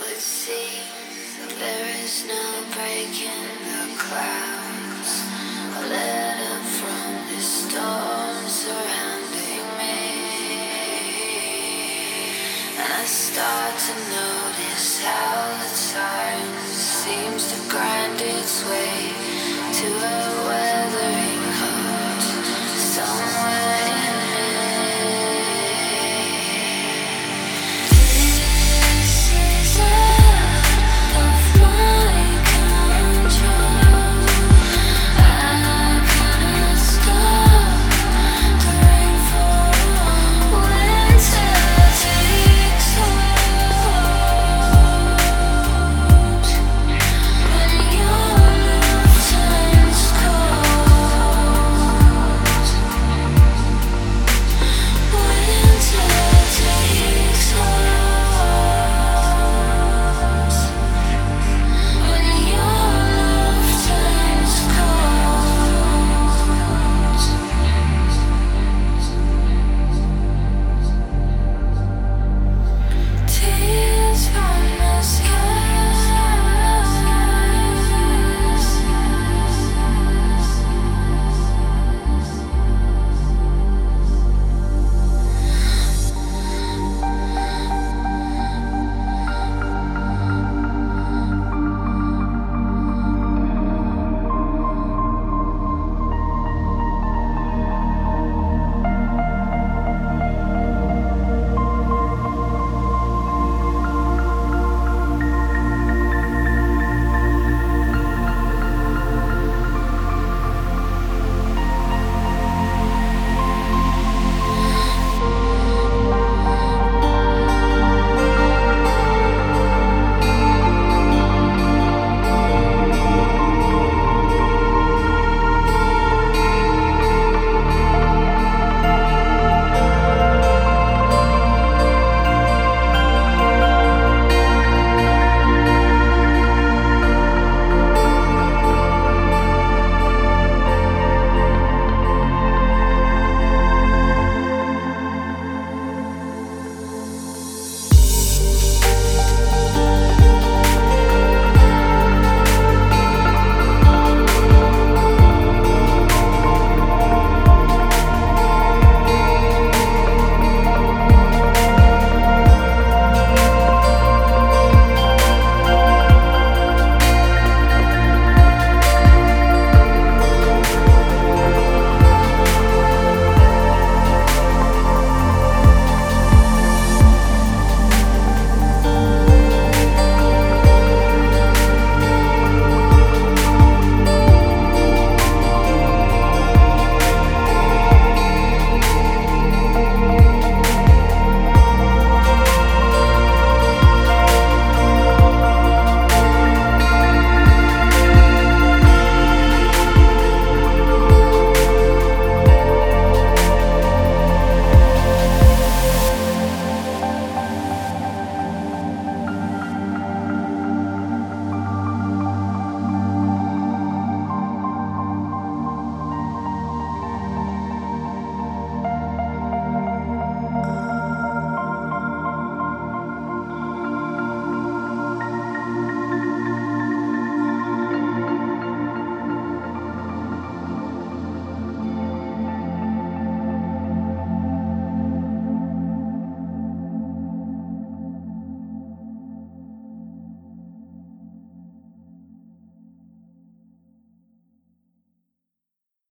would see there is no breaking the clouds. A letter from the storm surrounding me, and I start to know.